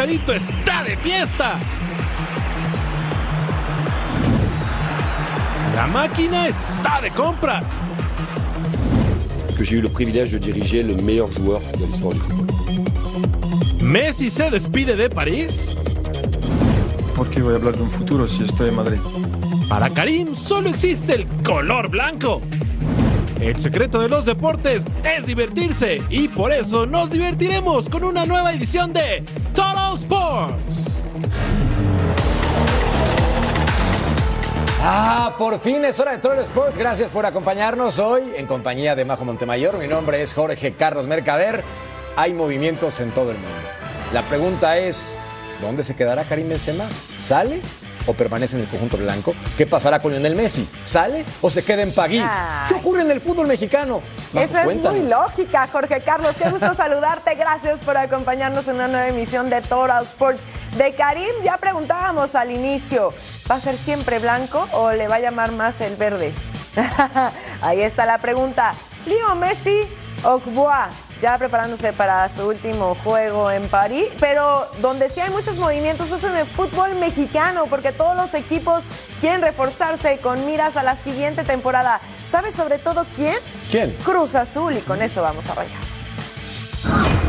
Chicharito está de fiesta. La máquina está de compras. que j'ai eu le privilège de diriger le meilleur joueur de l'histoire du football. Messi se despide de París. ¿Por qué voy a hablar de un futuro si estoy en Madrid? Para Karim solo existe el color blanco. El secreto de los deportes es divertirse y por eso nos divertiremos con una nueva edición de Sports. Ah, por fin es hora de Troll Sports. Gracias por acompañarnos hoy en compañía de Majo Montemayor. Mi nombre es Jorge Carlos Mercader. Hay movimientos en todo el mundo. La pregunta es, ¿dónde se quedará Karim Benzema? ¿Sale o permanece en el conjunto blanco? ¿Qué pasará con Lionel Messi? ¿Sale o se queda en Pagui? Ay. ¿Qué ocurre en el fútbol mexicano? Majo, Esa es muy lógica, Jorge Carlos. Qué gusto saludarte. Gracias por acompañarnos en una nueva emisión de Total Sports. De Karim ya preguntábamos al inicio, ¿va a ser siempre blanco o le va a llamar más el verde? Ahí está la pregunta. Leo Messi o Bois, ya preparándose para su último juego en París, pero donde sí hay muchos movimientos es en el fútbol mexicano, porque todos los equipos quieren reforzarse con miras a la siguiente temporada. ¿Sabes sobre todo quién? ¿Quién? Cruz Azul y con eso vamos a arrancar.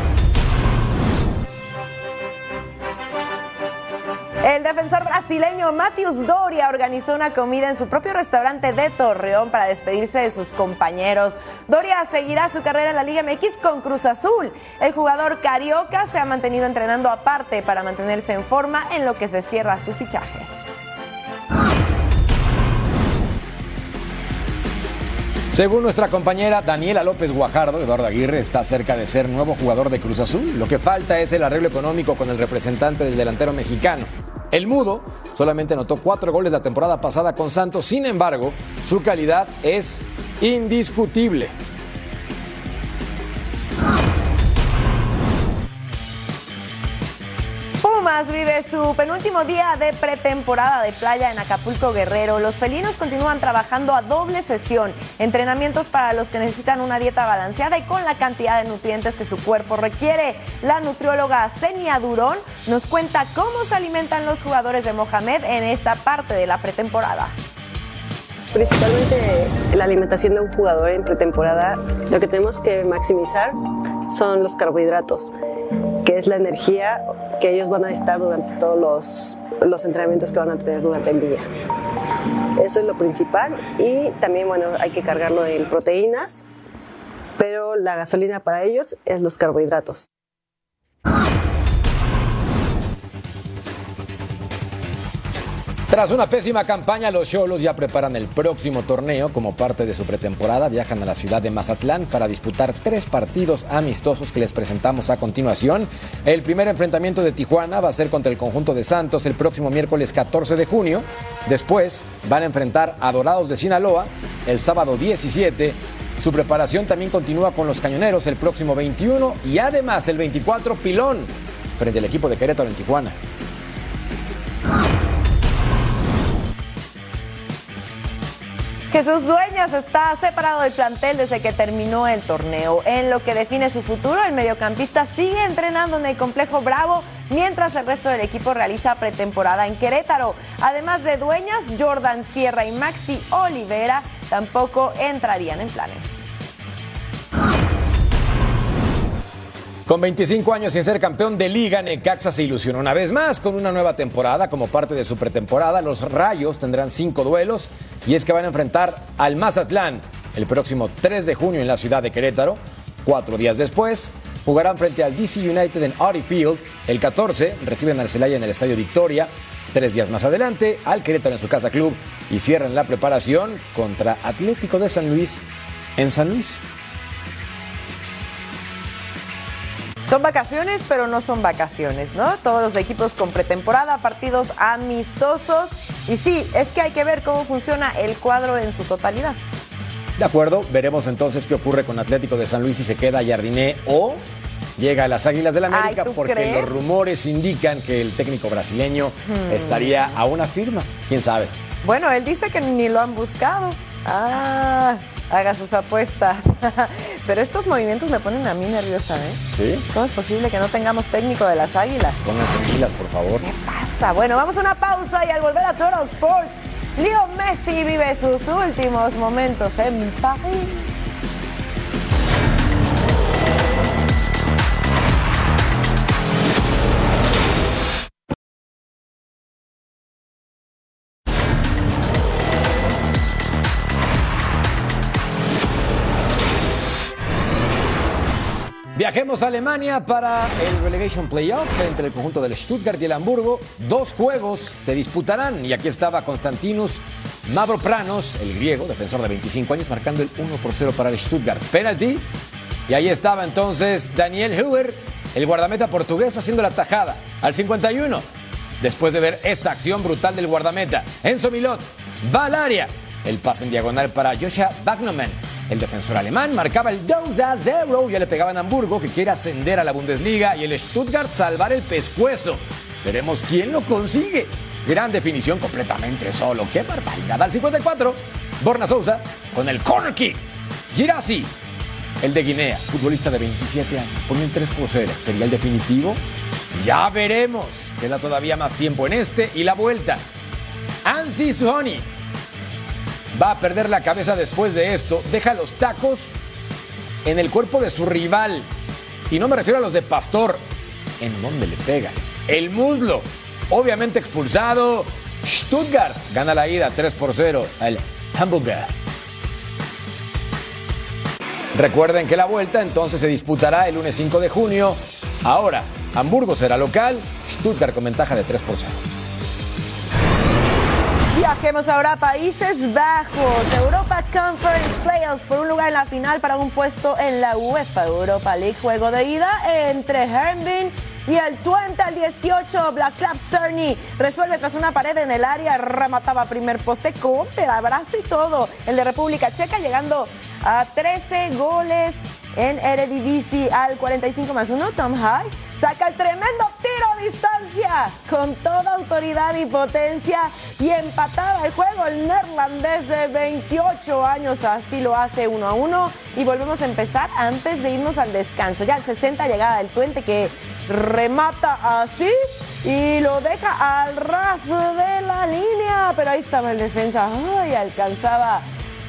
El defensor brasileño Matthews Doria organizó una comida en su propio restaurante de Torreón para despedirse de sus compañeros. Doria seguirá su carrera en la Liga MX con Cruz Azul. El jugador carioca se ha mantenido entrenando aparte para mantenerse en forma en lo que se cierra su fichaje. Según nuestra compañera Daniela López Guajardo, Eduardo Aguirre está cerca de ser nuevo jugador de Cruz Azul. Lo que falta es el arreglo económico con el representante del delantero mexicano. El Mudo solamente anotó cuatro goles la temporada pasada con Santos, sin embargo, su calidad es indiscutible. Pumas vive su penúltimo día de pretemporada de playa en Acapulco Guerrero. Los felinos continúan trabajando a doble sesión, entrenamientos para los que necesitan una dieta balanceada y con la cantidad de nutrientes que su cuerpo requiere. La nutrióloga Senia Durón nos cuenta cómo se alimentan los jugadores de Mohamed en esta parte de la pretemporada. Principalmente la alimentación de un jugador en pretemporada, lo que tenemos que maximizar son los carbohidratos, es la energía que ellos van a necesitar durante todos los, los entrenamientos que van a tener durante el día. Eso es lo principal y también, bueno, hay que cargarlo en proteínas, pero la gasolina para ellos es los carbohidratos. Tras una pésima campaña, los Cholos ya preparan el próximo torneo como parte de su pretemporada. Viajan a la ciudad de Mazatlán para disputar tres partidos amistosos que les presentamos a continuación. El primer enfrentamiento de Tijuana va a ser contra el conjunto de Santos el próximo miércoles 14 de junio. Después van a enfrentar a Dorados de Sinaloa el sábado 17. Su preparación también continúa con los Cañoneros el próximo 21 y además el 24 Pilón frente al equipo de Querétaro en Tijuana. Jesús Dueñas está separado del plantel desde que terminó el torneo. En lo que define su futuro, el mediocampista sigue entrenando en el complejo Bravo, mientras el resto del equipo realiza pretemporada en Querétaro. Además de Dueñas, Jordan Sierra y Maxi Olivera tampoco entrarían en planes. Con 25 años sin ser campeón de liga, Necaxa se ilusionó una vez más con una nueva temporada. Como parte de su pretemporada, los Rayos tendrán cinco duelos y es que van a enfrentar al Mazatlán el próximo 3 de junio en la ciudad de Querétaro. Cuatro días después, jugarán frente al DC United en Audi Field. El 14 reciben al Celaya en el Estadio Victoria. Tres días más adelante, al Querétaro en su casa club y cierran la preparación contra Atlético de San Luis en San Luis. Son vacaciones, pero no son vacaciones, ¿no? Todos los equipos con pretemporada, partidos amistosos. Y sí, es que hay que ver cómo funciona el cuadro en su totalidad. De acuerdo, veremos entonces qué ocurre con Atlético de San Luis si se queda Jardiné o llega a las Águilas del la América, Ay, ¿tú porque crees? los rumores indican que el técnico brasileño Hmm. estaría a una firma. ¿Quién sabe? Bueno, él dice que ni lo han buscado. Ah, haga sus apuestas. Pero estos movimientos me ponen a mí nerviosa, ¿eh? ¿Sí? ¿Cómo es posible que no tengamos técnico de las águilas? Pónganse pilas, por favor. ¿Qué pasa? Bueno, vamos a una pausa y al volver a Total Sports, Leo Messi vive sus últimos momentos en París. Viajemos a Alemania para el Relegation Playoff entre el conjunto del Stuttgart y el Hamburgo. Dos juegos se disputarán y aquí estaba Constantinus Mavropranos, el griego, defensor de 25 años, marcando el 1 por 0 para el Stuttgart. Penalty. Y ahí estaba entonces Daniel Huber, el guardameta portugués, haciendo la tajada al 51. Después de ver esta acción brutal del guardameta, Enzo Milot va al área. El pase en diagonal para Joshua Bagnoman. El defensor alemán marcaba el 2 a 0. Ya le pegaba en Hamburgo, que quiere ascender a la Bundesliga. Y el Stuttgart salvar el pescuezo. Veremos quién lo consigue. Gran definición completamente solo. ¡Qué barbaridad! Al 54, Borna Sousa con el corner kick. Girassi, el de Guinea, futbolista de 27 años, pone el 3 por 0. ¿Sería el definitivo? Ya veremos. Queda todavía más tiempo en este y la vuelta. Ansi Suhoni va a perder la cabeza después de esto. Deja los tacos en el cuerpo de su rival. Y no me refiero a los de Pastor. ¿En dónde le pega? El muslo. Obviamente expulsado. Stuttgart gana la ida 3 por 0 al Hamburger. Recuerden que la vuelta entonces se disputará el lunes 5 de junio. Ahora, Hamburgo será local, Stuttgart con ventaja de 3 por 0. Viajemos ahora a Países Bajos, Europa Conference Playoffs por un lugar en la final para un puesto en la UEFA Europa League. Juego de ida entre Hermbin y el Twente al 18. Black Club Cerny resuelve tras una pared en el área, remataba primer poste con abrazo y todo. El de República Checa llegando a 13 goles en Eredivisie al 45 más 1. Tom High saca el tremendo distancia con toda autoridad y potencia y empataba el juego el neerlandés de 28 años así lo hace uno a uno. Y volvemos a empezar antes de irnos al descanso. Ya al 60 llegada del Twente que remata así y lo deja al ras de la línea pero ahí estaba el defensa. Ay alcanzaba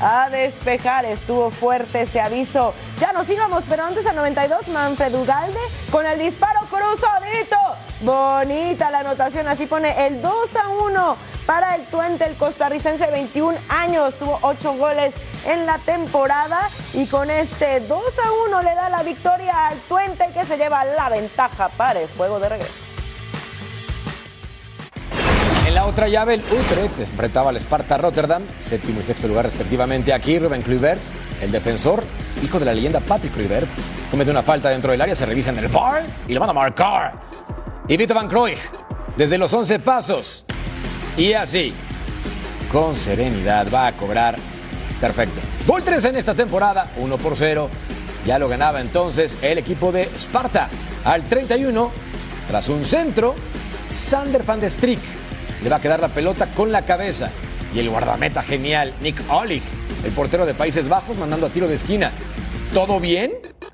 a despejar. Estuvo fuerte ese aviso. Ya nos íbamos, pero antes al 92, Manfred Ugalde con el disparo cruzadito. Bonita la anotación, así pone el 2 a 1 para el Tuente, el costarricense, 21 años, tuvo 8 goles en la temporada y con este 2 a 1 le da la victoria al Tuente que se lleva la ventaja para el juego de regreso. La otra llave, el Utrecht enfrentaba al Sparta Rotterdam, séptimo y sexto lugar respectivamente. Aquí Ruben Kluivert, el defensor, hijo de la leyenda Patrick Kluivert, comete una falta dentro del área, se revisa en el VAR y lo van a marcar. Y Vito Van Cruyff, desde los 11 pasos. Y así, con serenidad, va a cobrar. Perfecto. Gol 3 en esta temporada, 1 por 0. Ya lo ganaba entonces el equipo de Sparta. Al 31, tras un centro, Sander van de Strik le va a quedar la pelota con la cabeza. Y el guardameta genial, Nick Olig, el portero de Países Bajos, mandando a tiro de esquina. ¿Todo bien?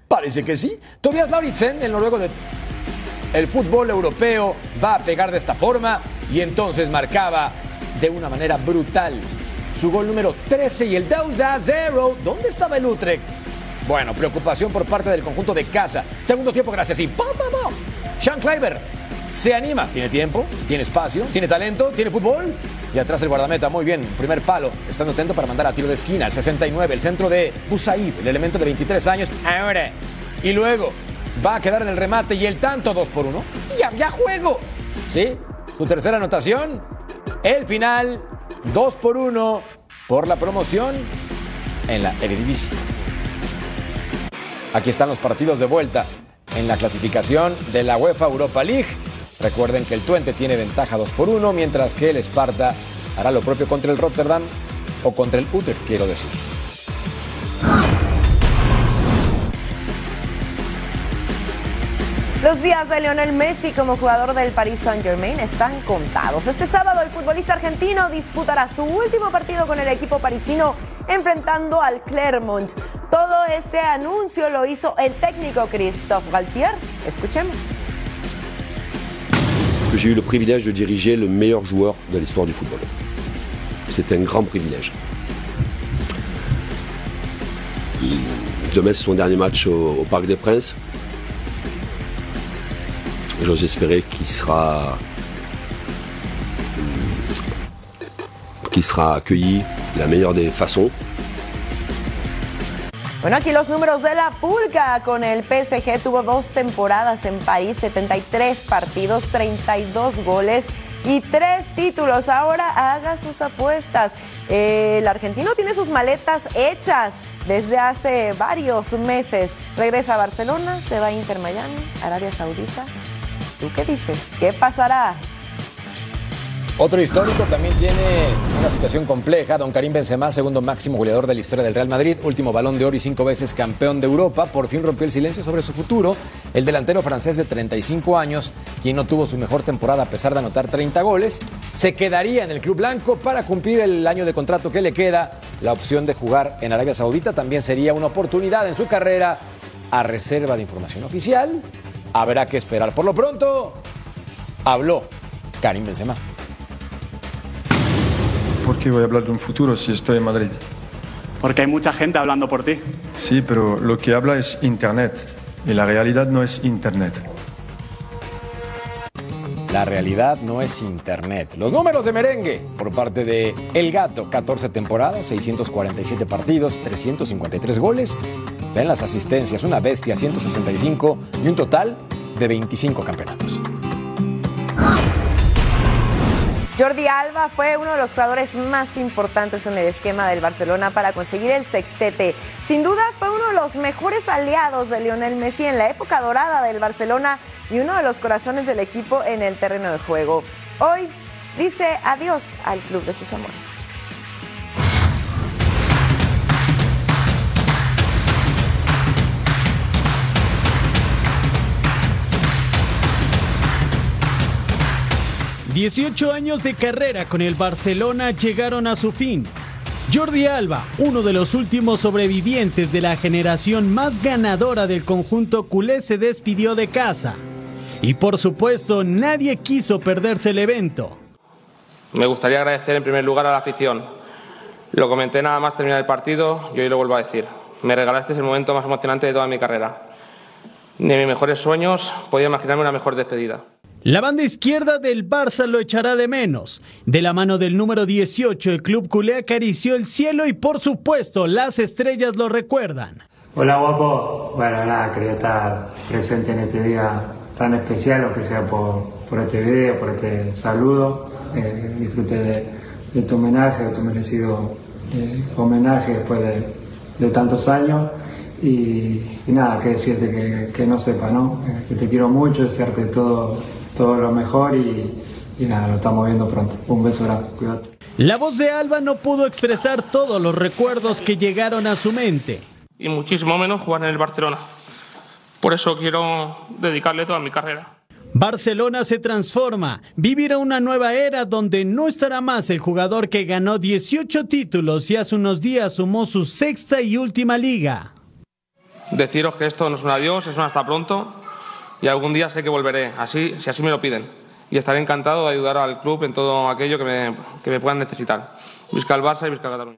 Parece que sí. Tobias Lauritsen, el noruego de el fútbol europeo, va a pegar de esta forma y entonces marcaba de una manera brutal su gol número 13 y el 2 a 0. ¿Dónde estaba el Utrecht? Bueno, preocupación por parte del conjunto de casa. Segundo tiempo, gracias. Y ¡pum, pum, pum! Sean Kleiber se anima. Tiene tiempo, tiene espacio, tiene talento, tiene fútbol. Y atrás el guardameta, muy bien. Primer palo, estando atento para mandar a tiro de esquina. El 69, el centro de Busaid, el elemento de 23 años. Ahora. Y luego va a quedar en el remate y el tanto 2 por 1. Ya, ya juego. ¿Sí? Su tercera anotación. El final 2 por 1 por la promoción en la Eredivisie. Aquí están los partidos de vuelta en la clasificación de la UEFA Europa League. Recuerden que el Twente tiene ventaja 2 por 1, mientras que el Sparta hará lo propio contra el Rotterdam o contra el Utrecht, quiero decir. Los días de Lionel Messi como jugador del Paris Saint-Germain están contados. Este sábado el futbolista argentino disputará su último partido con el equipo parisino enfrentando al Clermont. Todo este anuncio lo hizo el técnico Christophe Galtier. Escuchemos. J'ai eu le privilège de diriger le meilleur joueur de l'histoire du football. C'est un grand privilège. Demain, c'est son dernier match au, Parc des Princes. J'ose espérer qu'il sera, qu'il sera accueilli de la meilleure des façons. Bueno, aquí los números de la Pulga con el PSG tuvo dos temporadas en París, 73 partidos, 32 goles y tres títulos. Ahora haga sus apuestas. El argentino tiene sus maletas hechas desde hace varios meses. Regresa a Barcelona, se va a Inter Miami, Arabia Saudita. ¿Tú qué dices? ¿Qué pasará? Otro histórico también tiene una situación compleja. Don Karim Benzema, segundo máximo goleador de la historia del Real Madrid, último balón de oro y cinco veces campeón de Europa, por fin rompió el silencio sobre su futuro. El delantero francés de 35 años, quien no tuvo su mejor temporada a pesar de anotar 30 goles, se quedaría en el club blanco para cumplir el año de contrato que le queda. La opción de jugar en Arabia Saudita también sería una oportunidad en su carrera a reserva de información oficial. Habrá que esperar. Por lo pronto, habló Karim Benzema. ¿Por qué voy a hablar de un futuro si estoy en Madrid? Porque hay mucha gente hablando por ti. Sí, pero lo que habla es Internet y la realidad no es Internet. La realidad no es Internet. Los números de merengue por parte de El Gato, 14 temporadas, 647 partidos, 353 goles. Ven las asistencias, una bestia, 165 y un total de 25 campeonatos. Jordi Alba fue uno de los jugadores más importantes en el esquema del Barcelona para conseguir el sextete. Sin duda fue uno de los mejores aliados de Lionel Messi en la época dorada del Barcelona y uno de los corazones del equipo en el terreno de juego. Hoy dice adiós al club de sus amores. 18 años de carrera con el Barcelona llegaron a su fin. Jordi Alba, uno de los últimos sobrevivientes de la generación más ganadora del conjunto culé, se despidió de casa. Y por supuesto, nadie quiso perderse el evento. Me gustaría agradecer en primer lugar a la afición. Lo comenté nada más terminar el partido y hoy lo vuelvo a decir. Me regalaste el momento más emocionante de toda mi carrera. Ni mis mejores sueños podía imaginarme una mejor despedida. La banda izquierda del Barça lo echará de menos. De la mano del número 18, el club culé acarició el cielo y por supuesto las estrellas lo recuerdan. Hola guapo, bueno nada, quería estar presente en este día tan especial, aunque sea por, este video, por este saludo. Eh, disfruté de, tu homenaje, de tu merecido eh, homenaje después de, tantos años. Y, nada, que decirte que, que no sepa, ¿no? Eh, que te quiero mucho, desearte todo todo lo mejor y, y, nada, lo estamos viendo pronto. Un beso grande, cuídate. La voz de Alba no pudo expresar todos los recuerdos que llegaron a su mente. Y muchísimo menos jugar en el Barcelona. Por eso quiero dedicarle toda mi carrera. Barcelona se transforma, vivirá una nueva era donde no estará más el jugador que ganó 18 títulos y hace unos días sumó su sexta y última liga. Deciros que esto no es un adiós, es un hasta pronto y algún día sé que volveré, así, si así me lo piden. Y estaré encantado de ayudar al club en todo aquello que me, que me puedan necesitar. Visca el Barça y Visca Cataluña.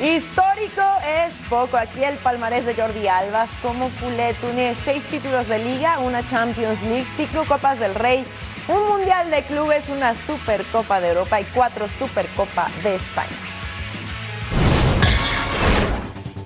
Histórico es poco. Aquí el palmarés de Jordi Albas como culé tiene seis títulos de liga, una Champions League, cinco Copas del Rey, un Mundial de Clubes, una Supercopa de Europa y cuatro Supercopa de España.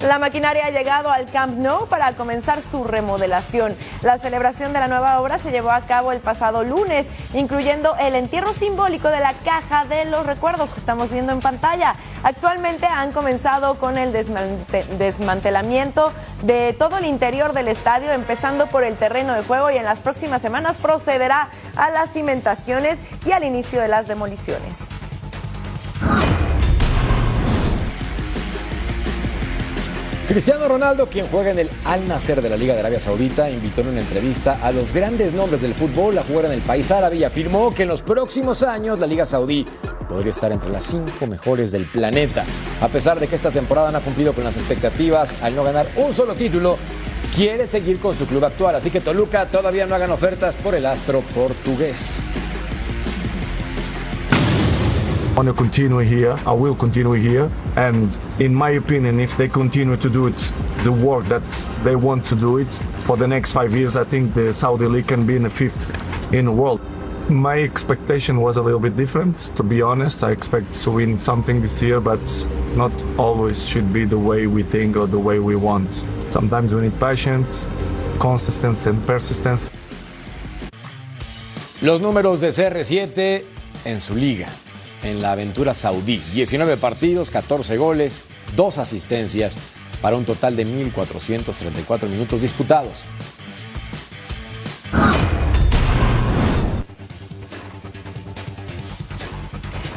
La maquinaria ha llegado al Camp Nou para comenzar su remodelación. La celebración de la nueva obra se llevó a cabo el pasado lunes, incluyendo el entierro simbólico de la caja de los recuerdos que estamos viendo en pantalla. Actualmente han comenzado con el desmantelamiento de todo el interior del estadio, empezando por el terreno de juego y en las próximas semanas procederá a las cimentaciones y al inicio de las demoliciones. Cristiano Ronaldo, quien juega en el Al Nasser de la Liga de Arabia Saudita, invitó en una entrevista a los grandes nombres del fútbol a jugar en el país árabe y afirmó que en los próximos años la Liga Saudí podría estar entre las cinco mejores del planeta. A pesar de que esta temporada no ha cumplido con las expectativas al no ganar un solo título, quiere seguir con su club actual. Así que Toluca todavía no hagan ofertas por el astro portugués. I want to continue here. I will continue here. And in my opinion, if they continue to do it, the work that they want to do it for the next five years, I think the Saudi League can be in the fifth in the world. My expectation was a little bit different, to be honest. I expect to win something this year, but not always should be the way we think or the way we want. Sometimes we need patience, consistency, and persistence. Los números de CR7 en su liga. En la aventura saudí. 19 partidos, 14 goles, 2 asistencias para un total de 1.434 minutos disputados.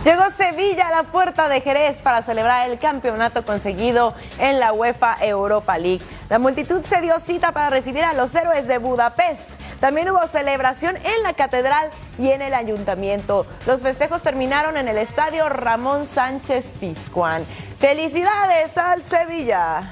Llegó Sevilla a la puerta de Jerez para celebrar el campeonato conseguido en la UEFA Europa League. La multitud se dio cita para recibir a los héroes de Budapest también hubo celebración en la catedral y en el ayuntamiento. Los festejos terminaron en el estadio Ramón Sánchez Pizjuán. Felicidades al Sevilla.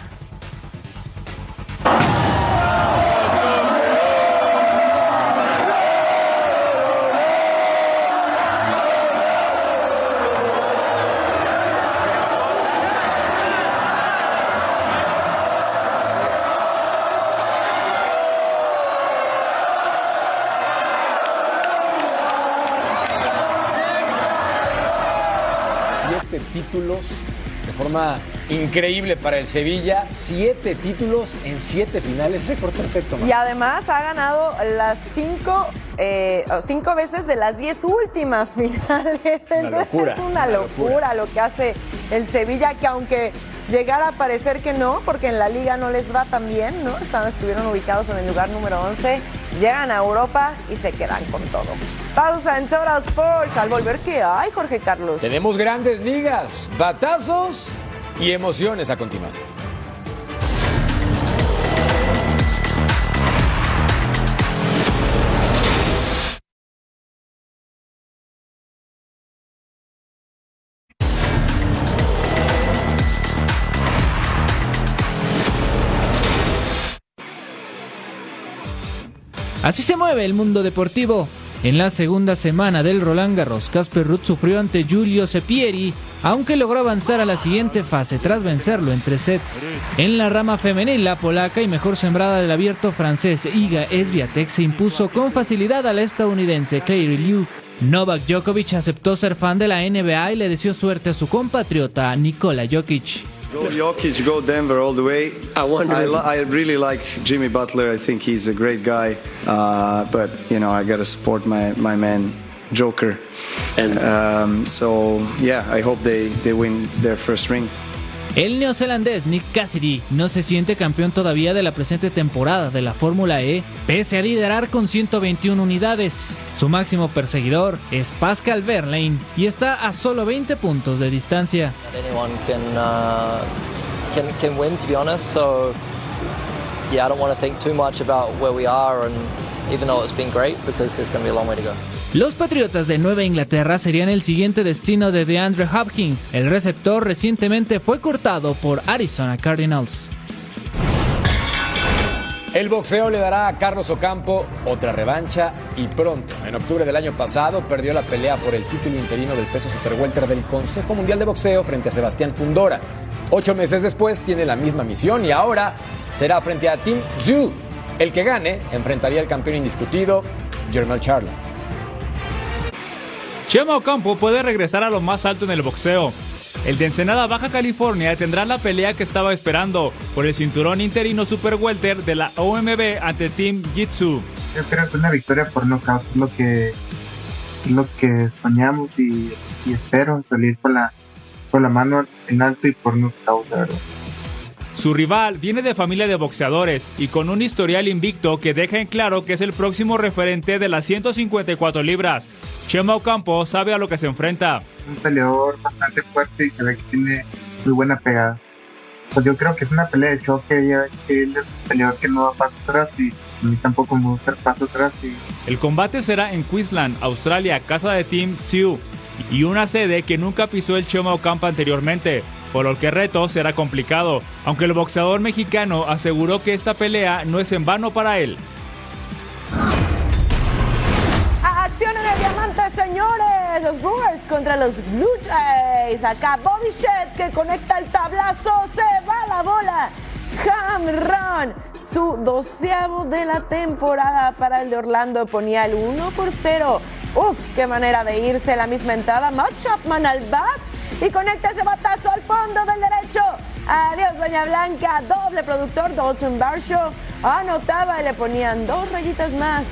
Forma increíble para el Sevilla. Siete títulos en siete finales, récord perfecto. Y además ha ganado las cinco, eh, cinco veces de las diez últimas finales. es una, locura, lo que hace el Sevilla, que aunque llegara a parecer que no, porque en la liga no les va tan bien, ¿no? Están, estuvieron ubicados en el lugar número 11, llegan a Europa y se quedan con todo. Pausa en Total Sports. Al volver, ¿qué hay, Jorge Carlos? Tenemos grandes ligas, batazos y emociones a continuación. Así se mueve el mundo deportivo. En la segunda semana del Roland Garros, Casper Ruth sufrió ante Giulio Sepieri, aunque logró avanzar a la siguiente fase tras vencerlo en tres sets. En la rama femenil, la polaca y mejor sembrada del abierto francés Iga Esviatek se impuso con facilidad a la estadounidense Claire Liu. Novak Djokovic aceptó ser fan de la NBA y le deseó suerte a su compatriota Nikola Jokic. Go Jokic, go Denver all the way. I wonder. I, I, really like Jimmy Butler. I think he's a great guy. Uh, but you know, I gotta support my my man Joker. And um, so yeah, I hope they they win their first ring. El neozelandés Nick Cassidy no se siente campeón todavía de la presente temporada de la Fórmula E, pese a liderar con 121 unidades. Su máximo perseguidor es Pascal Verlaine y está a solo 20 puntos de distancia. yeah, I don't want to think too much about where we are and even though it's been great because there's going to be a long way to go. Los Patriotas de Nueva Inglaterra serían el siguiente destino de DeAndre Hopkins. El receptor recientemente fue cortado por Arizona Cardinals. El boxeo le dará a Carlos Ocampo otra revancha y pronto. En octubre del año pasado perdió la pelea por el título interino del peso superwelter del Consejo Mundial de Boxeo frente a Sebastián Fundora. Ocho meses después tiene la misma misión y ahora será frente a Tim Zhu. El que gane enfrentaría al campeón indiscutido, Germán Charlo. Chema Ocampo puede regresar a lo más alto en el boxeo. El de Ensenada, Baja California, tendrá la pelea que estaba esperando por el cinturón interino Super Welter de la OMB ante Team Jitsu. Yo creo que una victoria por nocaut es lo que, lo que soñamos y, espero salir con la, con la mano en alto y por nocaut, de verdad. Su rival viene de familia de boxeadores y con un historial invicto que deja en claro que es el próximo referente de las 154 libras. Chema Ocampo sabe a lo que se enfrenta. Un peleador bastante fuerte y se ve que tiene muy buena pegada. pues yo creo que es una pelea de choque, ya que él es un peleador que no da paso atrás y a mí tampoco me gusta el paso atrás. Y... El combate será en Queensland, Australia, casa de Team Sioux y una sede que nunca pisó el Choma Ocampa anteriormente, por lo que el reto será complicado, aunque el boxeador mexicano aseguró que esta pelea no es en vano para él. Acción en el diamante, señores. Los Brewers contra los Blue Jays. Acá Bobby Shed que conecta el tablazo. Se va la bola. Run, su doceavo de la temporada para el de Orlando, ponía el 1 por 0. Uf, qué manera de irse la misma entrada. Matt Chapman al bat y conecta ese batazo al fondo del derecho. Adiós, Doña Blanca. Doble productor, Dalton Barshaw. Anotaba y le ponían dos rayitas más.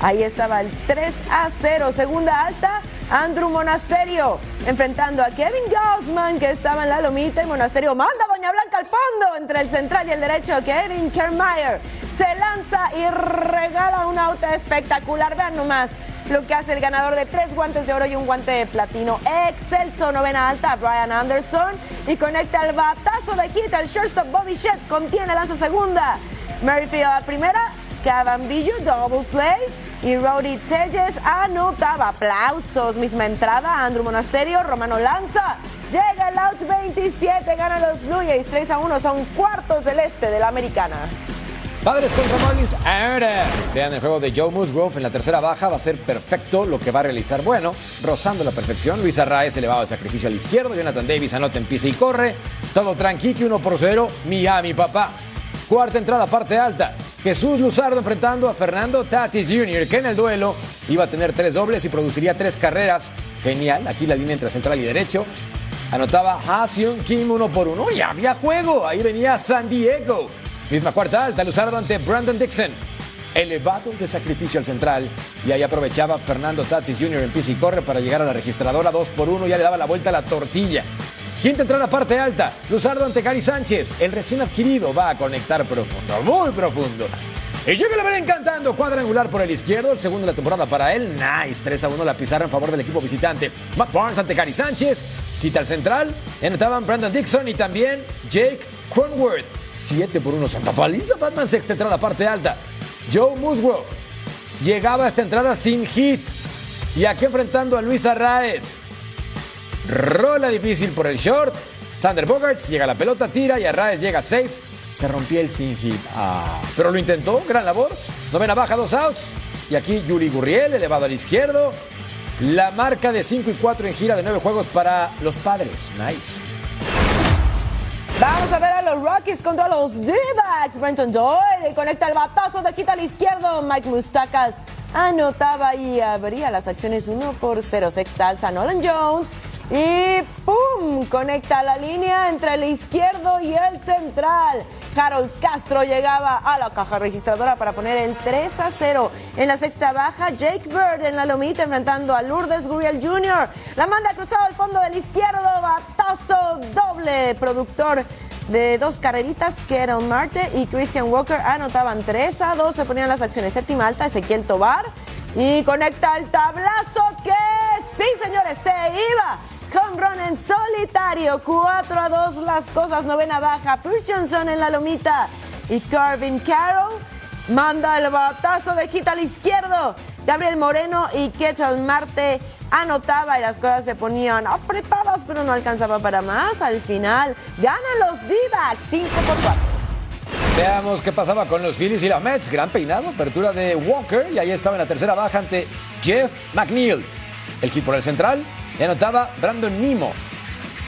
Ahí estaba el 3 a 0. Segunda alta, Andrew Monasterio enfrentando a Kevin Gaussman que estaba en la lomita y Monasterio manda a Doña Blanca al fondo entre el central y el derecho. Kevin Kermeyer se lanza y regala un auto espectacular. Vean nomás lo que hace el ganador de tres guantes de oro y un guante de platino. Excelso novena alta, Brian Anderson y conecta el batazo de hit. El shortstop Bobby Shedd contiene lanza segunda. Merrifield a primera, Cavambillo double play y Rowdy Telles anotaba. Aplausos, misma entrada. Andrew Monasterio, Romano Lanza. Llega el out 27, gana los Blue Jays 3 a 1. Son cuartos del este de la americana. Padres contra Marlins. Ahora vean el juego de Joe Musgrove en la tercera baja. Va a ser perfecto lo que va a realizar. Bueno, rozando la perfección. Luis Arraez elevado de sacrificio al izquierdo. Jonathan Davis anota en pisa y corre. Todo tranquilo, 1 por 0. Miami, papá. Cuarta entrada, parte alta. Jesús Luzardo enfrentando a Fernando Tatis Jr., que en el duelo iba a tener tres dobles y produciría tres carreras. Genial, aquí la línea entre central y derecho. Anotaba Haseon Kim uno por uno. Y había juego. Ahí venía San Diego. Misma cuarta alta, Luzardo ante Brandon Dixon. Elevado de sacrificio al central. Y ahí aprovechaba Fernando Tatis Jr. en pisa y corre para llegar a la registradora dos por uno. Ya le daba la vuelta a la tortilla. Quinta entrada, parte alta. Luzardo ante Gary Sánchez. El recién adquirido va a conectar profundo, muy profundo. Y llega la veré encantando. Cuadrangular por el izquierdo. El segundo de la temporada para él. Nice. 3 a 1 la pizarra en favor del equipo visitante. Matt Barnes ante Gary Sánchez. Quita el central. Anotaban Brandon Dixon y también Jake Cronworth. 7 por 1. Santa paliza. Batman sexta entrada, parte alta. Joe Musgrove. Llegaba a esta entrada sin hit. Y aquí enfrentando a Luis Arraez. Rola difícil por el short. Sander Bogarts llega la pelota, tira y Arraez llega safe. Se rompió el sin hit. Ah, pero lo intentó, gran labor. Novena baja, dos outs. Y aquí Yuli Gurriel, elevado al izquierdo. La marca de 5 y 4 en gira de 9 juegos para los padres. Nice. Vamos a ver a los Rockies contra los D-backs. Brenton Doyle conecta el batazo de quita al izquierdo. Mike Mustacas anotaba y abría las acciones 1 por 0. Sexta alza Nolan Jones. Y ¡pum! Conecta la línea entre el izquierdo y el central. Harold Castro llegaba a la caja registradora para poner el 3 a 0. En la sexta baja, Jake Bird en la lomita enfrentando a Lourdes Gurriel Jr. La manda cruzado al fondo del izquierdo. Batazo doble. Productor de dos carreritas, Keron Marte y Christian Walker anotaban 3 a 2. Se ponían las acciones séptima alta, Ezequiel Tobar. Y conecta el tablazo que, sí señores, se iba con Ron en solitario. 4 a 2 las cosas, novena baja. Johnson en la lomita. Y Carvin Carroll manda el batazo de hit al izquierdo. Gabriel Moreno y Ketchel Marte anotaba y las cosas se ponían apretadas, pero no alcanzaba para más. Al final ganan los D-backs 5 por 4. Veamos qué pasaba con los Phillies y los Mets. Gran peinado, apertura de Walker y ahí estaba en la tercera baja ante Jeff McNeil. El hit por el central y anotaba Brandon Nimo.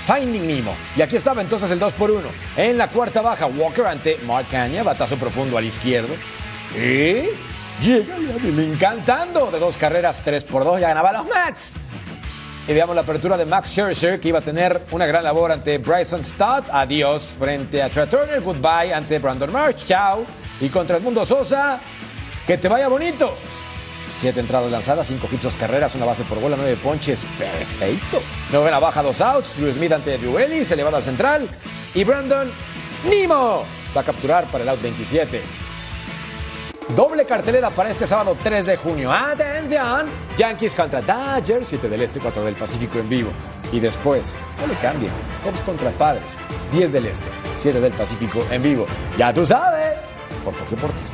Finding Nemo. Y aquí estaba entonces el 2 por 1. En la cuarta baja, Walker ante Mark Kanya, batazo profundo al izquierdo. Y llega encantando de dos carreras, 3 por 2, ya ganaba los Mets. Y veamos la apertura de Max Scherzer, que iba a tener una gran labor ante Bryson Stott. Adiós frente a Trey Turner. Goodbye ante Brandon March. Chao. Y contra Edmundo Sosa, que te vaya bonito. Siete entradas lanzadas, cinco hits, dos carreras, una base por bola, nueve ponches. Perfecto. Novena baja, dos outs. Drew Smith ante Drew Ellis, elevado al central. Y Brandon Nimo va a capturar para el out 27. Doble cartelera para este sábado 3 de junio. ¡Atención! Yankees contra Dodgers, 7 del Este, 4 del Pacífico en vivo. Y después, no le cambien, Cubs contra Padres, 10 del Este, 7 del Pacífico en vivo. Ya tú sabes, por Fox Deportes.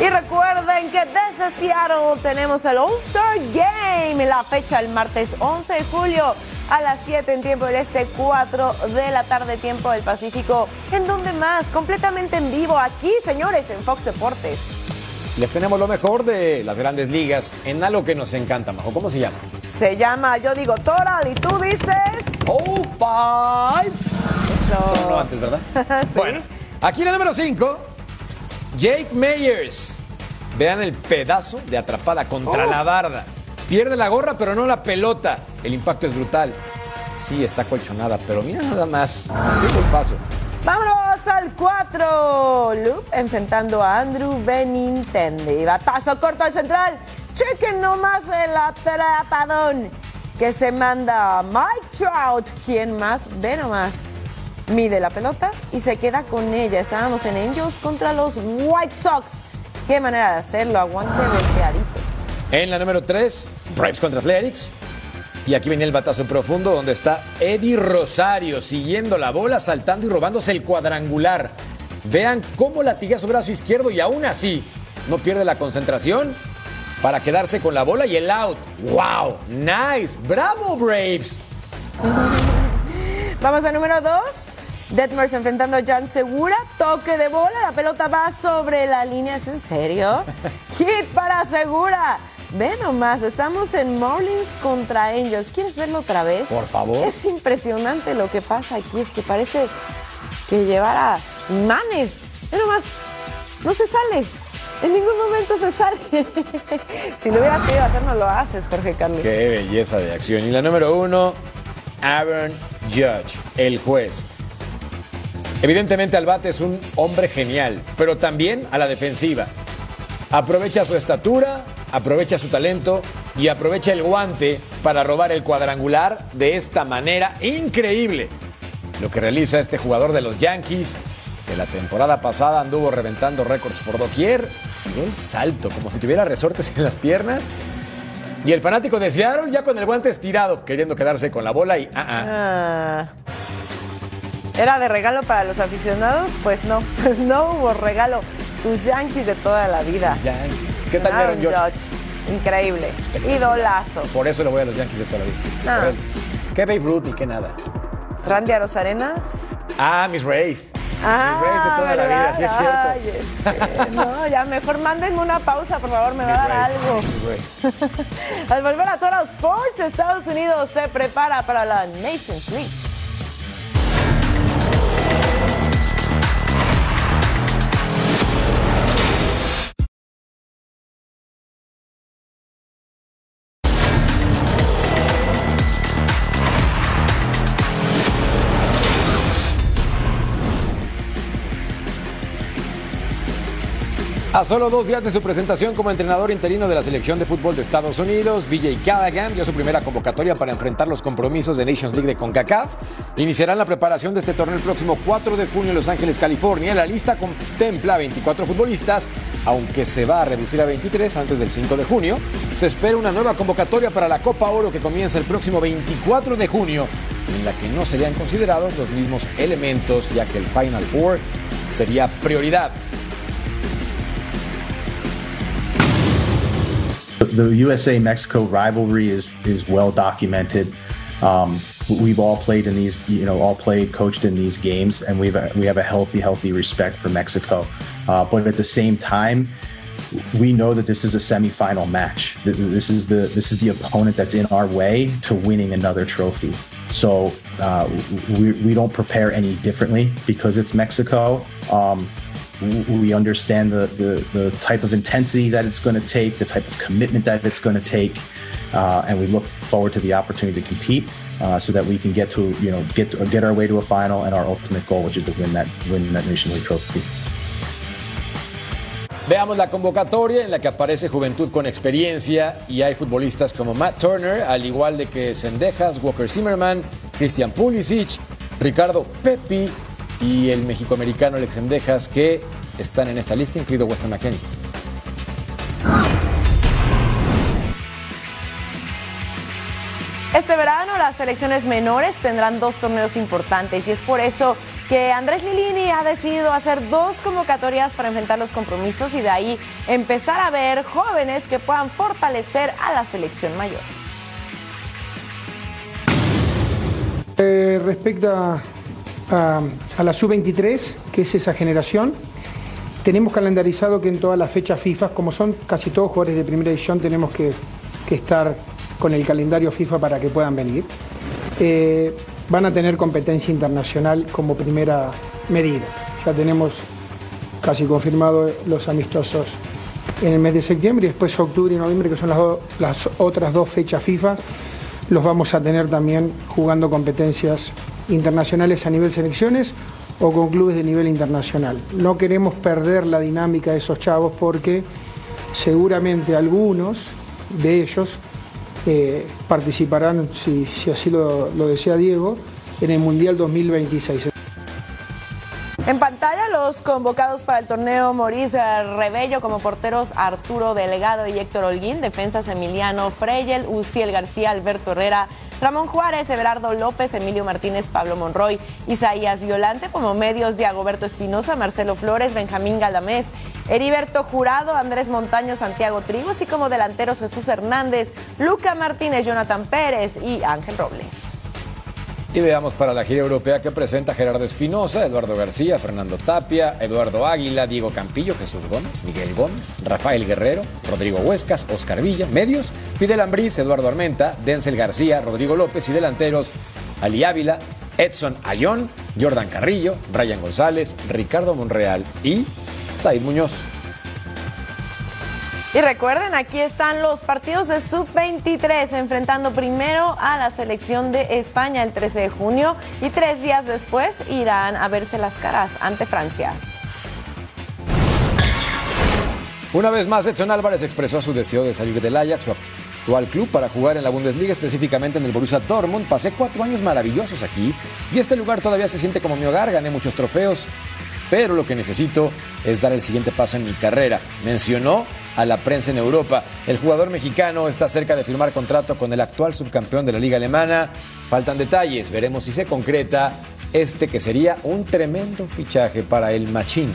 Y recuerden que desde Seattle tenemos el All-Star Game, la fecha el martes 11 de julio a las 7 en tiempo del Este, 4 de la tarde tiempo del Pacífico. ¿En dónde más? Completamente en vivo, aquí señores, en Fox Deportes. Les tenemos lo mejor de las grandes ligas en algo que nos encanta, Majo. ¿Cómo se llama? Se llama, yo digo Toral y tú dices... Oh, five. Eso. No antes, ¿verdad? Sí. Bueno, aquí en el número 5, Jake Meyers. Vean el pedazo de atrapada contra Oh. la barda. Pierde la gorra, pero no la pelota. El impacto es brutal. Sí, está colchonada, pero mira nada más. Qué paso. Vámonos al 4. Luke enfrentando a Andrew Benintendi. Batazo corto al central. Chequen nomás el atrapadón que se manda Mike Trout. ¿Quién más? Ve nomás. Mide la pelota y se queda con ella. Estábamos en Angels contra los White Sox. Qué manera de hacerlo. Aguante golpeadito. En la número 3, Braves contra Athletics. Y aquí viene el batazo profundo donde está Eddie Rosario siguiendo la bola, saltando y robándose el cuadrangular. Vean cómo latiga su brazo izquierdo y aún así no pierde la concentración para quedarse con la bola y el out. ¡Wow! ¡Nice! ¡Bravo, Braves! Vamos al número 2. Detmers enfrentando a Jan Segura. Toque de bola. La pelota va sobre la línea. ¿Es en serio? Hit para Segura. Ve nomás, estamos en Marlins contra Angels. ¿Quieres verlo otra vez? Por favor. Es impresionante lo que pasa aquí. Es que parece que llevara manes. Ve nomás, no se sale. En ningún momento se sale. si lo hubieras querido hacer, no lo haces, Jorge Carlos. ¡Qué belleza de acción! Y la número uno, Aaron Judge, el juez. Evidentemente al bate es un hombre genial, pero también a la defensiva. Aprovecha su estatura, aprovecha su talento y aprovecha el guante para robar el cuadrangular de esta manera increíble. Lo que realiza este jugador de los Yankees, que la temporada pasada anduvo reventando récords por doquier, y el salto, como si tuviera resortes en las piernas. Y el fanático de Seattle ya con el guante estirado, queriendo quedarse con la bola y ah, ah. Ah. ¿Era de regalo para los aficionados? Pues no, no hubo regalo. Tus Yankees de toda la vida. Yankees. ¿Qué tal vieron, George? Judge. Increíble. Idolazo. Por eso le voy a los Yankees de toda la vida. Él. Qué Babe Ruth ni qué nada. Randy Arozarena. Ah, Mis Rays. Ah, Mis de toda la vida, sí es cierto. Ay, este, no, ya mejor mándenme una pausa, por favor, me va a dar algo. Mis. Al volver a Total Sports, Estados Unidos se prepara para la Nations League. A solo dos días de su presentación como entrenador interino de la selección de fútbol de Estados Unidos, BJ Callaghan dio su primera convocatoria para enfrentar los compromisos de Nations League de CONCACAF. Iniciarán la preparación de este torneo el próximo 4 de junio en Los Ángeles, California. La lista contempla 24 futbolistas, aunque se va a reducir a 23 antes del 5 de junio. Se espera una nueva convocatoria para la Copa Oro que comienza el próximo 24 de junio, en la que no serían considerados los mismos elementos, ya que el Final Four sería prioridad. The USA Mexico rivalry is is well documented. Um, we've all played in these, you know, all played, coached in these games, and we've we have a healthy, healthy respect for Mexico. Uh, but at the same time, we know that this is a semifinal match. This is the this is the opponent that's in our way to winning another trophy. So uh, we we don't prepare any differently because it's Mexico. Um, we understand the, the, the type of intensity that it's going to take, the type of commitment that it's going to take, uh, and we look forward to the opportunity to compete uh, so that we can get to you know get to, get our way to a final and our ultimate goal, which is to win that win that Nation League trophy. Veamos la convocatoria en la que aparece juventud con experiencia y hay futbolistas como Matt Turner, al igual de que Sendejas, Walker Zimmerman, Christian Pulisic, Ricardo Pepi y el mexicoamericano Alex Sendejas que están en esta lista, incluido Weston McKennie. Este verano las selecciones menores tendrán dos torneos importantes y es por eso que Andrés Lilini ha decidido hacer dos convocatorias para enfrentar los compromisos y de ahí empezar a ver jóvenes que puedan fortalecer a la selección mayor. Eh, respecto a, a, la sub-23, que es esa generación, tenemos calendarizado que en todas las fechas FIFA, como son casi todos jugadores de primera división, tenemos que, que estar con el calendario FIFA para que puedan venir. Eh, van a tener competencia internacional como primera medida. Ya tenemos casi confirmado los amistosos en el mes de septiembre y después octubre y noviembre, que son las, las otras dos fechas FIFA, los vamos a tener también jugando competencias internacionales a nivel selecciones o con clubes de nivel internacional. No queremos perder la dinámica de esos chavos porque seguramente algunos de ellos eh, participarán, si, así lo, lo desea Diego, en el Mundial 2026. En pantalla los convocados para el torneo Maurice Rebello como porteros Arturo Delgado y Héctor Holguín, defensas Emiliano Freyel, Uciel García, Alberto Herrera, Ramón Juárez, Everardo López, Emilio Martínez, Pablo Monroy, Isaías Violante como medios Diagoberto Espinosa, Marcelo Flores, Benjamín Galdamés, Heriberto Jurado, Andrés Montaño, Santiago Trigos y como delanteros Jesús Hernández, Luca Martínez, Jonathan Pérez y Ángel Robles. Y veamos para la gira europea que presenta Gerardo Espinosa, Eduardo García, Fernando Tapia, Eduardo Águila, Diego Campillo, Jesús Gómez, Miguel Gómez, Rafael Guerrero, Rodrigo Huescas, Oscar Villa, medios, Fidel Ambriz, Eduardo Armenta, Denzel García, Rodrigo López y delanteros Ali Ávila, Edson Ayón, Jordan Carrillo, Brian González, Ricardo Monreal y Said Muñoz. Y recuerden, aquí están los partidos de Sub-23 enfrentando primero a la selección de España el 13 de junio y tres días después irán a verse las caras ante Francia. Una vez más, Edson Álvarez expresó su deseo de salir del Ajax, su actual club, para jugar en la Bundesliga, específicamente en el Borussia Dortmund. Pasé cuatro años maravillosos aquí y este lugar todavía se siente como mi hogar, gané muchos trofeos, pero lo que necesito es dar el siguiente paso en mi carrera. Mencionó a la prensa en Europa. El jugador mexicano está cerca de firmar contrato con el actual subcampeón de la liga alemana. Faltan detalles, veremos si se concreta este que sería un tremendo fichaje para el Machín.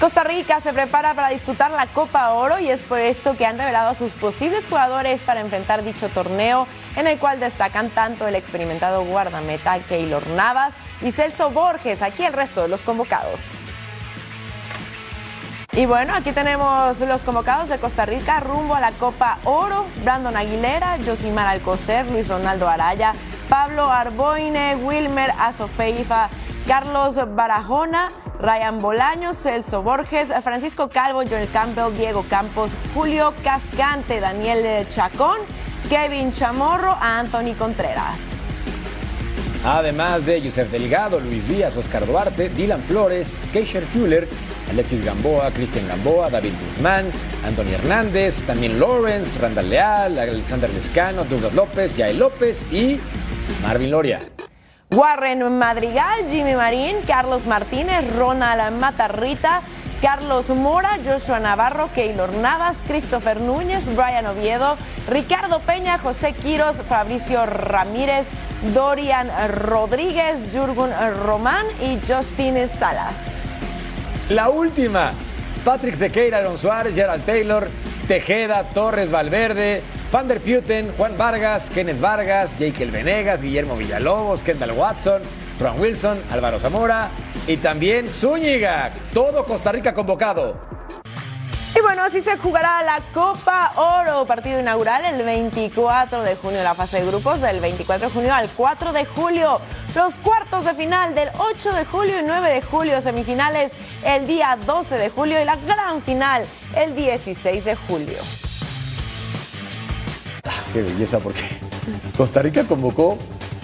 Costa Rica se prepara para disputar la Copa Oro y es por esto que han revelado a sus posibles jugadores para enfrentar dicho torneo, en el cual destacan tanto el experimentado guardameta Keylor Navas y Celso Borges. Aquí el resto de los convocados. Y bueno, aquí tenemos los convocados de Costa Rica rumbo a la Copa Oro. Brandon Aguilera, Josimar Alcocer, Luis Ronaldo Araya, Pablo Arboine, Wilmer Azofeifa, Carlos Barajona, Ryan Bolaños, Celso Borges, Francisco Calvo, Joel Campbell, Diego Campos, Julio Cascante, Daniel Chacón, Kevin Chamorro, Anthony Contreras. Además de Yusef Delgado, Luis Díaz, Oscar Duarte, Dylan Flores, Keisher Fuller, Alexis Gamboa, Cristian Gamboa, David Guzmán, Anthony Hernández, también Lawrence, Randall Leal, Alexander Lescano, Douglas López, Yael López y Marvin Loria. Warren Madrigal, Jimmy Marín, Carlos Martínez, Ronald Matarrita, Carlos Mora, Joshua Navarro, Keylor Navas, Christopher Núñez, Brian Oviedo, Ricardo Peña, José Quiros, Fabricio Ramírez, Dorian Rodríguez, Jurgun Román y Justin Salas. La última, Patrick Sequeira, Aaron Suárez, Gerald Taylor, Tejeda, Torres Valverde, Van der Putten, Juan Vargas, Kenneth Vargas, Jake Venegas, Guillermo Villalobos, Kendall Watson, Ron Wilson, Álvaro Zamora y también Zúñiga. Todo Costa Rica convocado. Y bueno, así se jugará la Copa Oro, partido inaugural el 24 de junio, la fase de grupos del 24 de junio al 4 de julio, los cuartos de final del 8 de julio y 9 de julio, semifinales el día 12 de julio y la gran final el 16 de julio. Qué belleza, porque Costa Rica convocó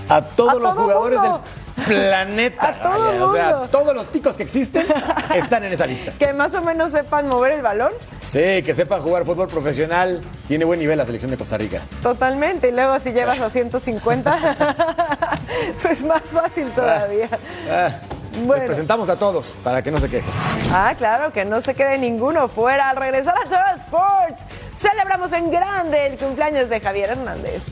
a todos A los todo jugadores mundo. del planeta. A todo vaya, o sea, mundo. todos los picos que existen están en esa lista. Que más o menos sepan mover el balón. Sí, que sepan jugar fútbol profesional. Tiene buen nivel la selección de Costa Rica. Totalmente. Y luego si llevas a 150, pues más fácil todavía. Ah, Les presentamos a todos para que no se quejen. Ah, claro, que no se quede ninguno fuera. Al regresar a Total Sports, celebramos en grande el cumpleaños de Javier Hernández.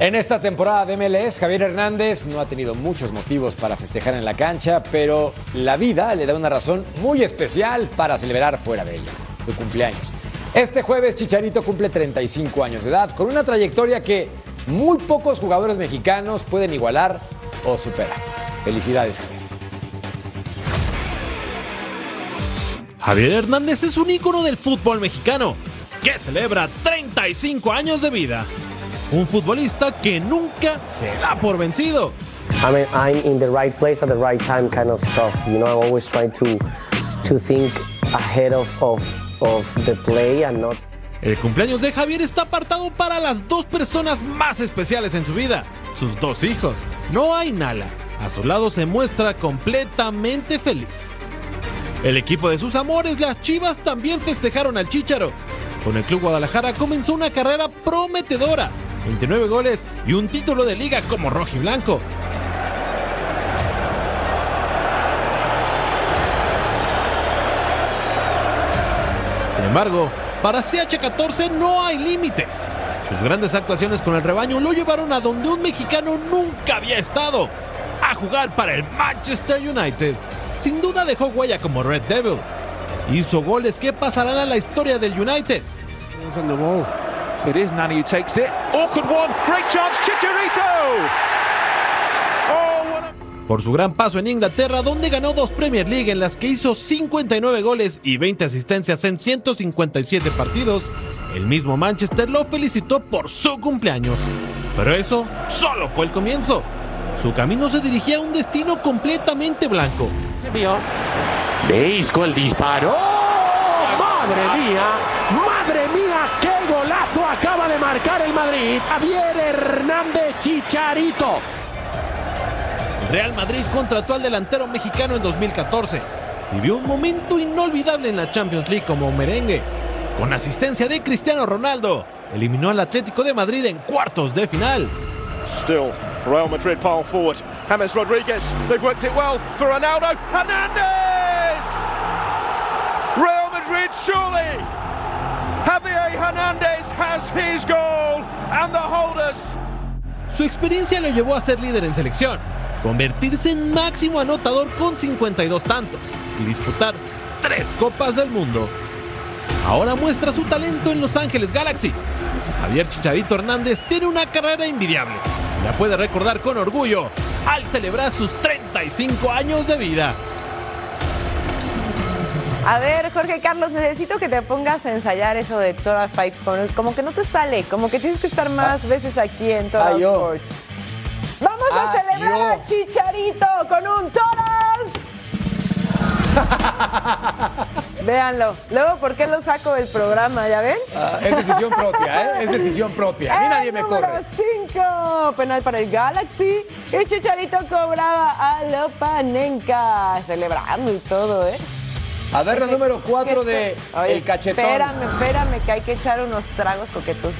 En esta temporada de MLS, Javier Hernández no ha tenido muchos motivos para festejar en la cancha, pero la vida le da una razón muy especial para celebrar fuera de ella, su cumpleaños. Este jueves Chicharito cumple 35 años de edad, con una trayectoria que muy pocos jugadores mexicanos pueden igualar o superar. Felicidades, Javier. Javier Hernández es un ícono del fútbol mexicano, que celebra 35 años de vida. Un futbolista que nunca se da por vencido. I mean, I'm in the right place at the right time kind of stuff. You know, I'm always trying to, to think ahead of, of, of the play and not El cumpleaños de Javier está apartado para las dos personas más especiales en su vida, sus dos hijos. No hay Nala. A su lado se muestra completamente feliz. El equipo de sus amores, las Chivas, también festejaron al Chícharo. Con el Club Guadalajara comenzó una carrera prometedora. 29 goles y un título de liga como rojiblanco. Sin embargo, para CH14 no hay límites. Sus grandes actuaciones con el rebaño lo llevaron a donde un mexicano nunca había estado, a jugar para el Manchester United. Sin duda dejó huella como Red Devil. Hizo goles que pasarán a la historia del United. It is Nani who takes it. Awkward one. Great chance. Chicharito. Por su gran paso en Inglaterra, donde ganó dos Premier League en las que hizo 59 goles y 20 asistencias en 157 partidos, el mismo Manchester lo felicitó por su cumpleaños. Pero eso solo fue el comienzo. Su camino se dirigía a un destino completamente blanco. Isco el disparo. ¡Madre mía! ¡Madre mía! ¡Qué golazo acaba de marcar el Madrid! Javier Hernández Chicharito. Real Madrid contrató al delantero mexicano en 2014. Vivió un momento inolvidable en la Champions League como merengue. Con asistencia de Cristiano Ronaldo, eliminó al Atlético de Madrid en cuartos de final. Still, Real Madrid pile forward. James Rodriguez. They've worked it well for Ronaldo. Hernandez! Javier has his goal and the holders. Su experiencia lo llevó a ser líder en selección, convertirse en máximo anotador con 52 tantos y disputar tres Copas del Mundo. Ahora muestra su talento en Los Ángeles Galaxy. Javier Chicharito Hernández tiene una carrera envidiable. La puede recordar con orgullo al celebrar sus 35 años de vida. A ver, Jorge Carlos, necesito que te pongas a ensayar eso de Total Fight. Como que no te sale, como que tienes que estar más veces aquí en Total Ah. Sports. Vamos a Ah, celebrar yo. a Chicharito con un Total. Véanlo. Luego, ¿por qué lo saco del programa? ¿Ya ven? Ah, es decisión propia, ¿eh? Es decisión propia. A mí nadie me corre. Número 5, penal para el Galaxy. Y Chicharito cobraba a Lopanenka. Celebrando y todo, ¿eh? A ver, la número 4 ¿Qué de Oye, El Cachetón. Espérame, espérame, que hay que echar unos tragos coquetos.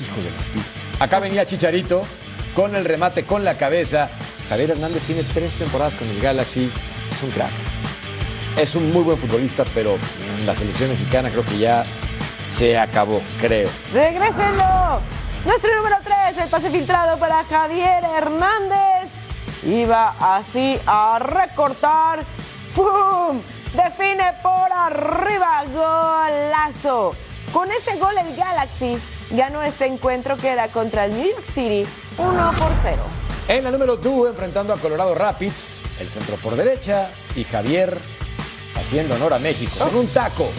Hijo de los tíos. Acá venía Chicharito con el remate con la cabeza. Javier Hernández tiene tres temporadas con el Galaxy. Es un crack. Es un muy buen futbolista, pero la selección mexicana creo que ya se acabó, creo. ¡Regrésenlo! Nuestro número 3, el pase filtrado para Javier Hernández. Iba así a recortar. ¡Pum! Define por arriba. Golazo. Con ese gol el Galaxy ganó este encuentro que era contra el New York City 1 por 0. En la número 2, enfrentando a Colorado Rapids, el centro por derecha y Javier haciendo honor a México con un taco.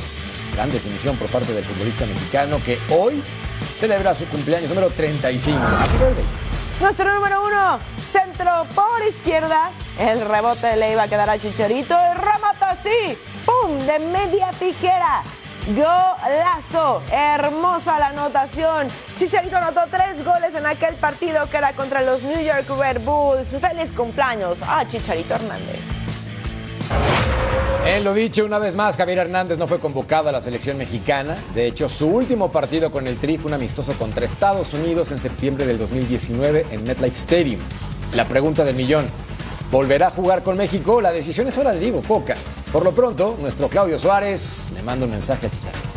Gran definición por parte del futbolista mexicano que hoy celebra su cumpleaños número 35. Happy birthday. Nuestro número uno, centro por izquierda. El rebote le iba a quedar a Chicharito. El remata así, ¡pum! De media tijera. Golazo, hermosa la anotación. Chicharito anotó tres goles en aquel partido que era contra los New York Red Bulls. Feliz cumpleaños a Chicharito Hernández. En lo dicho, una vez más, Javier Hernández no fue convocado a la selección mexicana. De hecho, su último partido con el Tri fue un amistoso contra Estados Unidos en septiembre del 2019 en MetLife Stadium. La pregunta del millón, ¿volverá a jugar con México? La decisión es ahora de Diego Coca. Por lo pronto, nuestro Claudio Suárez me manda un mensaje a Chicharito.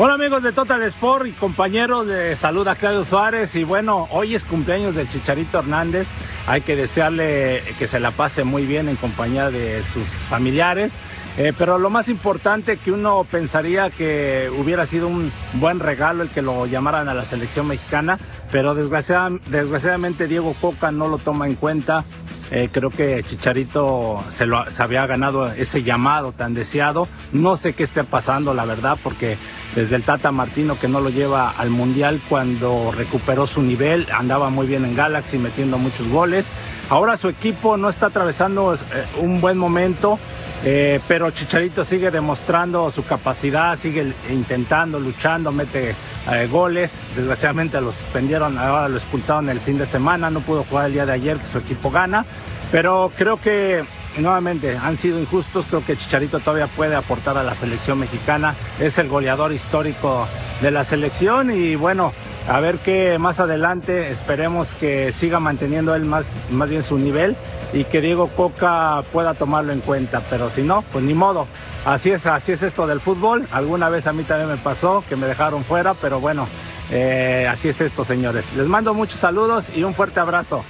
Hola amigos de Total Sport y compañeros de salud a Claudio Suárez y bueno, hoy es cumpleaños del Chicharito Hernández, hay que desearle que se la pase muy bien en compañía de sus familiares, eh, pero lo más importante que uno pensaría que hubiera sido un buen regalo el que lo llamaran a la selección mexicana, pero desgraciadamente Diego Coca no lo toma en cuenta, eh, creo que Chicharito se, lo, había ganado ese llamado tan deseado. No sé qué esté pasando, la verdad, porque desde el Tata Martino que no lo lleva al Mundial cuando recuperó su nivel, andaba muy bien en Galaxy metiendo muchos goles. Ahora su equipo no está atravesando eh, un buen momento, eh, pero Chicharito sigue demostrando su capacidad, sigue intentando, luchando, mete eh, goles. Desgraciadamente lo suspendieron, ahora lo expulsaron el fin de semana, no pudo jugar el día de ayer que su equipo gana, pero creo que nuevamente han sido injustos. Creo que Chicharito todavía puede aportar a la selección mexicana. Es el goleador histórico de la selección y bueno, a ver qué más adelante esperemos que siga manteniendo él más, más bien su nivel y que Diego Coca pueda tomarlo en cuenta. Pero si no, pues ni modo. Así es, así es esto del fútbol. Alguna vez a mí también me pasó que me dejaron fuera, pero bueno, eh, así es esto, señores. Les mando muchos saludos y un fuerte abrazo.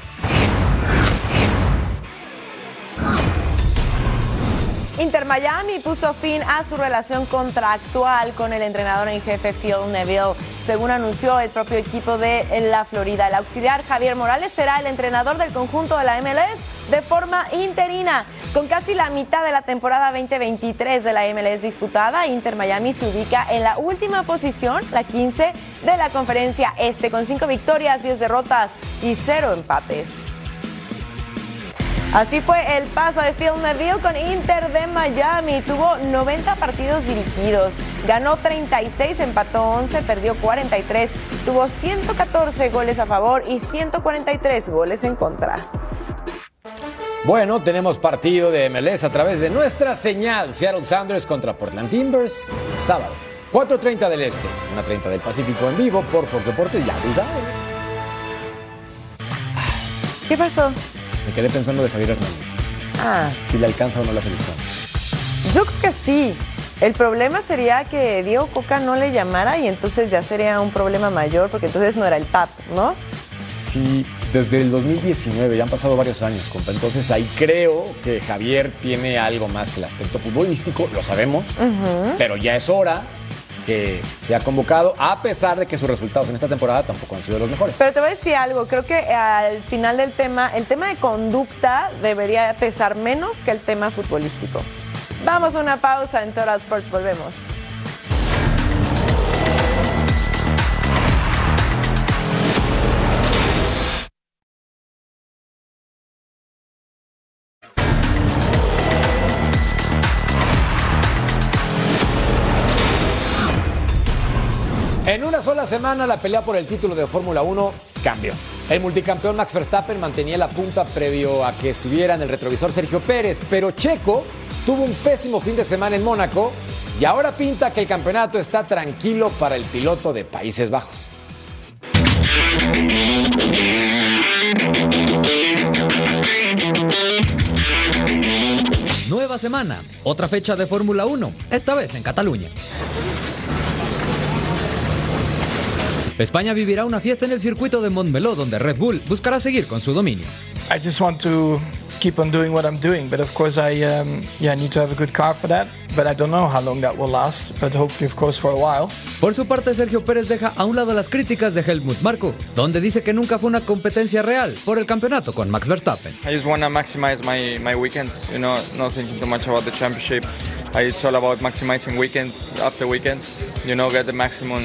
Inter Miami puso fin a su relación contractual con el entrenador en jefe Phil Neville. Según anunció el propio equipo de la Florida, el auxiliar Javier Morales será el entrenador del conjunto de la MLS de forma interina. Con casi la mitad de la temporada 2023 de la MLS disputada, Inter Miami se ubica en la última posición, la 15 de la conferencia este, con 5 victorias, 10 derrotas y 0 empates. Así fue el paso de Phil Neville con Inter de Miami. Tuvo 90 partidos dirigidos, ganó 36, empató 11, perdió 43, tuvo 114 goles a favor y 143 goles en contra. Bueno, tenemos partido de MLS a través de nuestra señal Seattle Sounders contra Portland Timbers, sábado, 4.30 del Este, 1.30 del Pacífico en vivo por Fox Deportes y ¿Qué pasó? Me quedé pensando de Javier Hernández. Ah. Si le alcanza o no la selección. Yo creo que sí. El problema sería que Diego Coca no le llamara y entonces ya sería un problema mayor porque entonces no era el TAT, ¿no? Sí, desde el 2019, ya han pasado varios años, compa. Entonces ahí creo que Javier tiene algo más que el aspecto futbolístico, lo sabemos, pero ya es hora que se ha convocado, a pesar de que sus resultados en esta temporada tampoco han sido los mejores. Pero te voy a decir algo, creo que al final del tema, el tema de conducta debería pesar menos que el tema futbolístico. Vamos a una pausa en Total Sports, volvemos. En una sola semana la pelea por el título de Fórmula 1 cambió. El multicampeón Max Verstappen mantenía la punta previo a que estuviera en el retrovisor Sergio Pérez, pero Checo tuvo un pésimo fin de semana en Mónaco y ahora pinta que el campeonato está tranquilo para el piloto de Países Bajos. Nueva semana, otra fecha de Fórmula 1, esta vez en Cataluña. España vivirá una fiesta en el circuito de Montmeló donde Red Bull buscará seguir con su dominio. I just want to keep on doing what I'm doing, but of course I um, yeah, I need to have a good car for that, but I don't know how long that will last, but hopefully of course for a while. Por su parte, Sergio Pérez deja a un lado las críticas de Helmut Marko, donde dice que nunca fue una competencia real por el campeonato con Max Verstappen. I just want to maximize my, my weekends, you know, not thinking too much about the championship. It's all about maximizing weekend after weekend, you know, get the maximum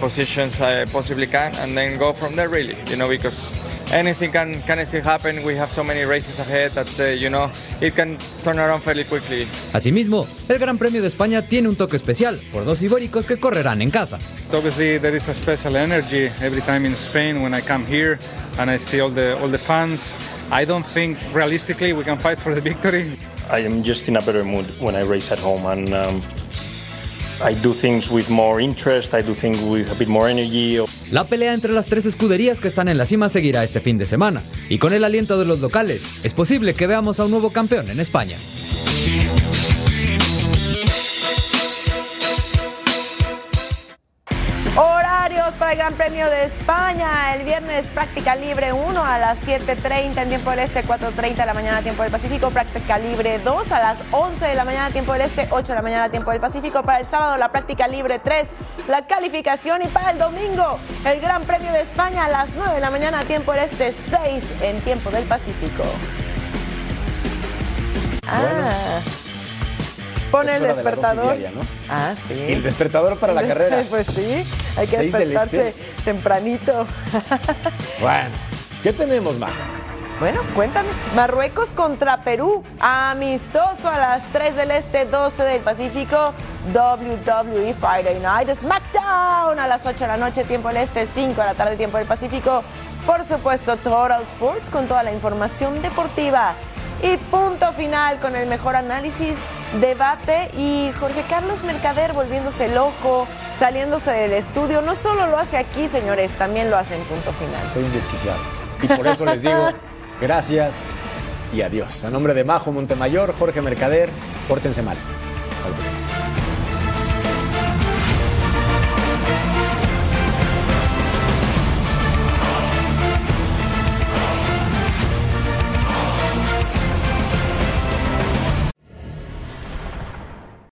positions I possibly can and then go from there really, you know, because anything can, can still happen. We have so many races ahead that, uh, you know, it can turn around fairly quickly. Asimismo, el Gran Premio de España tiene un toque especial por dos ibéricos que correrán en casa. Obviously, there is a special energy every time in Spain when I come here and I see all the all the fans. I don't think realistically we can fight for the victory. I am just in a better mood when I race at home and um, La pelea entre las tres escuderías que están en la cima seguirá este fin de semana, y con el aliento de los locales, es posible que veamos a un nuevo campeón en España. Para el Gran Premio de España. El viernes práctica libre 1 a las 7.30 en tiempo del este, 4.30 de la mañana tiempo del Pacífico. Práctica libre 2 a las 11 de la mañana tiempo del este, 8 de la mañana tiempo del Pacífico. Para el sábado la práctica libre 3, la calificación. Y para el domingo el Gran Premio de España a las 9 de la mañana tiempo del este, 6 en tiempo del Pacífico. Ah. Pone el despertador. diaria, ¿no? Ah, sí. El despertador para la carrera. Pues sí, hay que despertarse este. tempranito. Bueno, ¿qué tenemos, Majo? Bueno, cuéntame. Marruecos contra Perú. Amistoso a las 3 del Este, 12 del Pacífico. WWE Friday Night SmackDown a las 8 de la noche, tiempo del Este, 5 de la tarde, tiempo del Pacífico. Por supuesto, Total Sports con toda la información deportiva. Y punto final con el mejor análisis, debate y Jorge Carlos Mercader volviéndose loco, saliéndose del estudio. No solo lo hace aquí, señores, también lo hace en punto final. Soy un desquiciado. Y por eso les digo gracias y adiós. A nombre de Majo Montemayor, Jorge Mercader, pórtense mal. Al próximo.